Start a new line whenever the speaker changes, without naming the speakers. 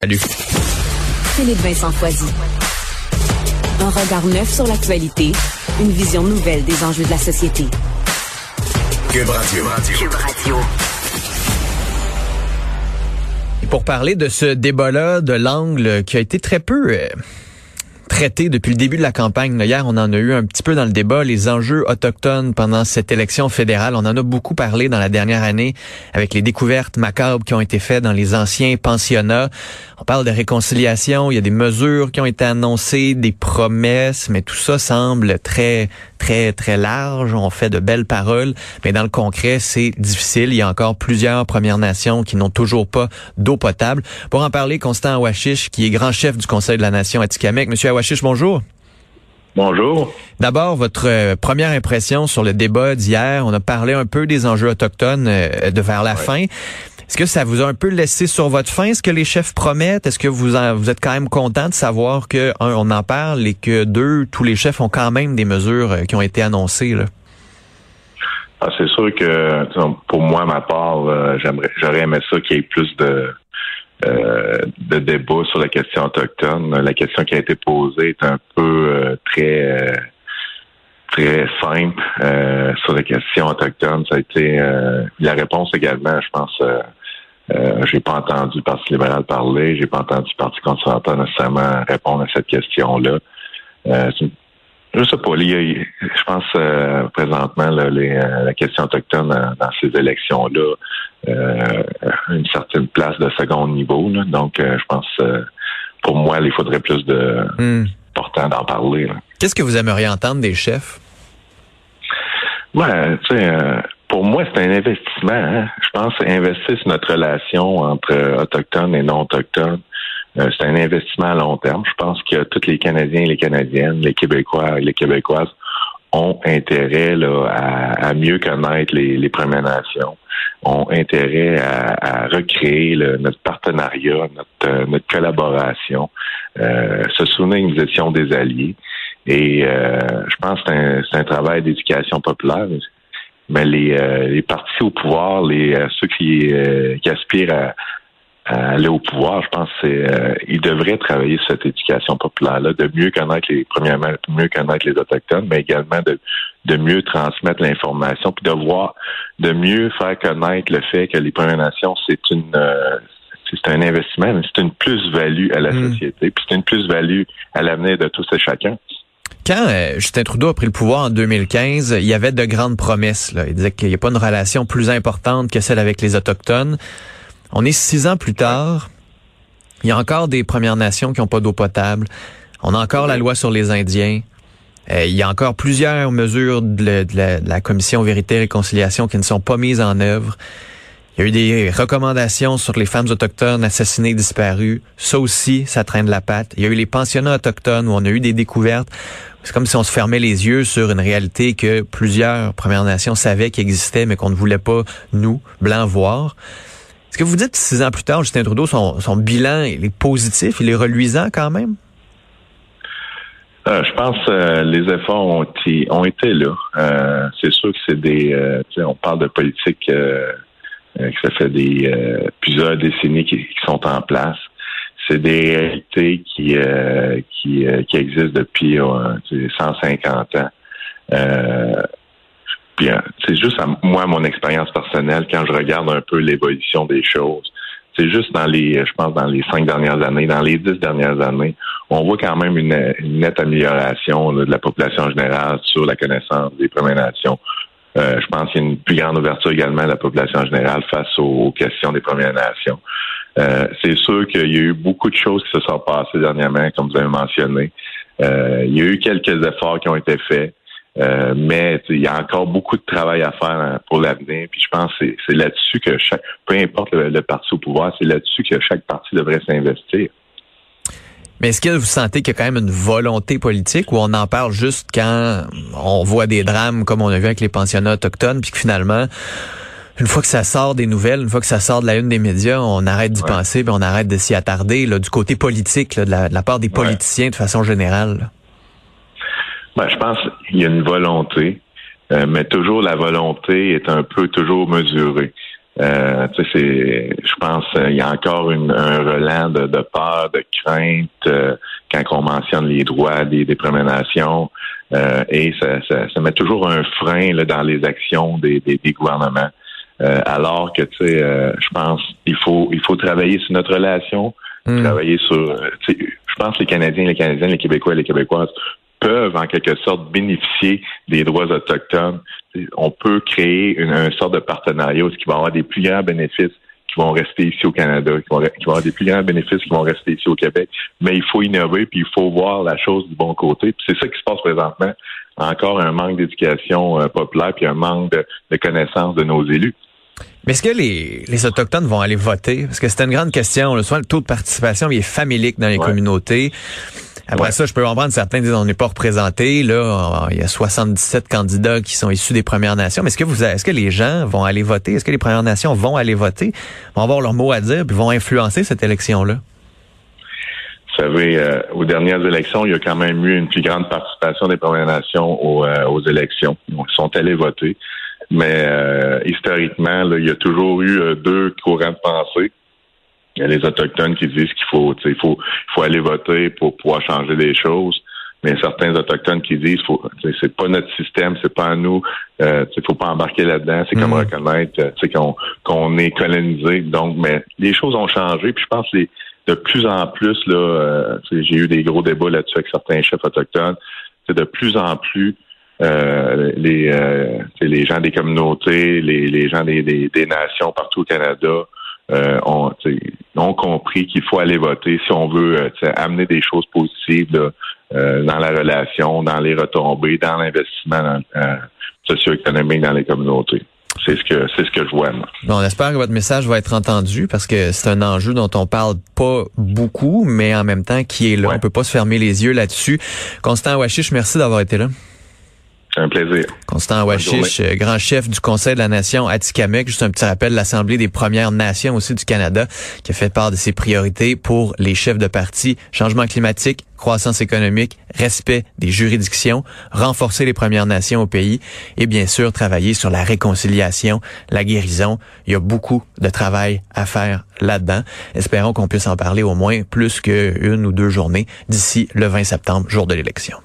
Salut.
Philippe Vincent Foisy. Un regard neuf sur l'actualité, une vision nouvelle des enjeux de la société.
Cube Radio.
Cube Radio.
Et pour parler de ce débat-là, de l'angle qui a été très peu euh, traité depuis le début de la campagne. Hier, on en a eu un petit peu dans le débat, les enjeux autochtones pendant cette élection fédérale. On en a beaucoup parlé dans la dernière année avec les découvertes macabres qui ont été faites dans les anciens pensionnats. On parle de réconciliation, il y a des mesures qui ont été annoncées, des promesses, mais tout ça semble très, très, très large. On fait de belles paroles, mais dans le concret, c'est difficile. Il y a encore plusieurs Premières Nations qui n'ont toujours pas d'eau potable. Pour en parler, Constant Awashish, qui est grand chef du Conseil de la Nation Atikamek. Monsieur Awashish, bonjour.
Bonjour.
D'abord, votre euh, première impression sur le débat d'hier. On a parlé un peu des enjeux autochtones euh, de vers la fin. Est-ce que ça vous a un peu laissé sur votre faim ce que les chefs promettent? Est-ce que vous, en- vous êtes quand même content de savoir que, un, on en parle et que, deux, tous les chefs ont quand même des mesures euh, qui ont été annoncées? Là?
Ah, c'est sûr que pour moi, ma part, j'aimerais, j'aurais aimé ça qu'il y ait plus de euh, de débat sur la question autochtone. La question qui a été posée est un peu euh, très euh, très simple euh, sur la question autochtone. Ça a été la réponse également, je pense. Euh, j'ai pas entendu le Parti libéral parler, j'ai pas entendu le Parti conservateur nécessairement répondre à cette question-là. Euh, c'est une- je sais pas, je pense euh, présentement là, les, euh, la question autochtone dans, ces élections-là euh, a une certaine place de second niveau. là. donc, euh, je pense pour moi, il faudrait plus de
Hmm.
important d'en parler.
Qu'est-ce que vous aimeriez entendre des chefs?
Ouais, tu sais, pour moi, c'est un investissement. hein. Je pense investir sur notre relation entre autochtones et non autochtones. Euh, c'est un investissement à long terme. Je pense que tous les Canadiens et les Canadiennes, les Québécois et les Québécoises ont intérêt là, à, mieux connaître les, Premières Nations, ont intérêt à, recréer notre partenariat, notre, euh, collaboration, euh, se souvenir que nous étions des alliés. Et je pense que c'est un, travail d'éducation populaire. Mais les, partis au pouvoir, les ceux qui, aspirent à aller au pouvoir, je pense c'est, euh, ils devraient travailler sur cette éducation populaire-là, de mieux connaître les premièrement, de mieux connaître les autochtones, mais également de, de mieux transmettre l'information, puis de voir, de mieux faire connaître le fait que les Premières Nations, c'est une euh, c'est un investissement, mais c'est une plus-value à la
Mm.
société, puis c'est une plus-value à l'avenir de tous et chacun.
Quand euh, Justin Trudeau a pris le pouvoir en 2015, il y avait de grandes promesses. Là. Il disait qu'il n'y a pas une relation plus importante que celle avec les Autochtones. On est six ans plus tard. Il y a encore des Premières Nations qui n'ont pas d'eau potable. On a encore la loi sur les Indiens. Euh, il y a encore plusieurs mesures de, la- de la, Commission Vérité et Réconciliation qui ne sont pas mises en œuvre. Il y a eu des recommandations sur les femmes autochtones assassinées, disparues. Ça aussi, ça traîne la patte. Il y a eu les pensionnats autochtones où on a eu des découvertes. C'est comme si on se fermait les yeux sur une réalité que plusieurs Premières Nations savaient qui existait, mais qu'on ne voulait pas, nous, blancs, voir. Est-ce que vous dites six ans plus tard, Justin Trudeau, son, bilan, il est positif, il est reluisant quand même?
Euh, je pense que les efforts ont été, là. Euh, c'est sûr que c'est des. euh, on parle de politique euh, euh, que ça fait des euh, plusieurs décennies qui, sont en place. C'est des réalités qui euh, qui, euh, existent depuis euh, tu sais, 150 ans. Puis, euh, c'est juste à moi mon expérience personnelle quand je regarde un peu l'évolution des choses. C'est juste dans les, je pense, dans les cinq dernières années, dans les dix dernières années, on voit quand même une, une nette amélioration là, de la population générale sur la connaissance des Premières Nations. Euh, je pense qu'il y a une plus grande ouverture également de la population générale face aux, aux questions des Premières Nations. Euh, c'est sûr qu'il y a eu beaucoup de choses qui se sont passées dernièrement, comme vous avez mentionné. Euh, il y a eu quelques efforts qui ont été faits. Euh, mais il y a encore beaucoup de travail à faire hein, pour l'avenir. Puis je pense que c'est- là-dessus que chaque, peu importe le, le parti au pouvoir, c'est là-dessus que chaque parti devrait s'investir.
Mais est-ce que vous sentez qu'il y a quand même une volonté politique ou on en parle juste quand on voit des drames comme on a vu avec les pensionnats autochtones, puis que finalement, une fois que ça sort des nouvelles, une fois que ça sort de la une des médias, on arrête d'y
Ouais.
penser, puis on arrête de s'y attarder là, du côté politique, là, de, la, de la part des politiciens de façon générale. là?
Ben, je pense qu'il y a une volonté, euh, mais toujours la volonté est un peu toujours mesurée. Euh, c'est, je pense, il y a encore une, un relent de, de, peur, de crainte euh, quand on mentionne les droits des, des Premières Nations, euh, et ça, ça, ça, met toujours un frein là, dans les actions des, des, des gouvernements. Euh, alors que, tu sais, je pense, il faut, il faut travailler sur notre relation, hmm. travailler sur, je pense, les Canadiens, les Canadiennes, les Québécois, les Québécoises peuvent en quelque sorte bénéficier des droits autochtones. On peut créer une, un sorte de partenariat où qui va avoir des plus grands bénéfices qui vont rester ici au Canada, qui vont, qui vont avoir des plus grands bénéfices qui vont rester ici au Québec. Mais il faut innover, puis il faut voir la chose du bon côté. Puis c'est ça qui se passe présentement. Encore un manque d'éducation euh, populaire, puis un manque de, de connaissance de nos élus.
Mais est-ce que les, les Autochtones vont aller voter? Parce que c'est une grande question. Le taux de participation il est familique dans les communautés. Après ça, je peux comprendre, certains disent on n'est pas représenté. Là, il y a 77 candidats qui sont issus des Premières Nations. Mais est-ce que vous, est-ce que les gens vont aller voter? Est-ce que les Premières Nations vont aller voter? Vont avoir leur mot à dire puis vont influencer cette élection-là?
Vous savez, euh, aux dernières élections, il y a quand même eu une plus grande participation des Premières Nations aux, euh, aux élections. Ils sont allés voter. Mais euh, historiquement, là, il y a toujours eu deux courants de pensée. Il y a les Autochtones qui disent qu'il faut, il faut, faut aller voter pour pouvoir changer les choses. Mais certains autochtones qui disent faut c'est pas notre système, c'est pas à nous, euh, il faut pas embarquer là-dedans, c'est comme mm. reconnaître euh, qu'on qu'on est colonisé. Donc, mais les choses ont changé, puis je pense que de plus en plus, là, euh, j'ai eu des gros débats là-dessus avec certains chefs autochtones, c'est de plus en plus euh, les, euh, les gens des communautés, les, les gens des, des, des nations partout au Canada euh, ont, ont, compris qu'il faut aller voter si on veut euh, amener des choses positives euh, dans la relation, dans les retombées, dans l'investissement euh, socio-économique dans les communautés. C'est ce que c'est ce que je vois. Moi.
Bon, on espère que votre message va être entendu parce que c'est un enjeu dont on parle pas beaucoup, mais en même temps qui est là. On peut pas se fermer les yeux là-dessus. Constant Washish, merci d'avoir été là
un plaisir.
Constant Washish, euh, grand chef du Conseil de la Nation Atikamek. Juste un petit rappel, l'Assemblée des Premières Nations aussi du Canada, qui a fait part de ses priorités pour les chefs de parti. Changement climatique, croissance économique, respect des juridictions, renforcer les Premières Nations au pays et bien sûr travailler sur la réconciliation, la guérison. Il y a beaucoup de travail à faire là-dedans. Espérons qu'on puisse en parler au moins plus qu'une ou deux journées d'ici le 20 septembre, jour de l'élection.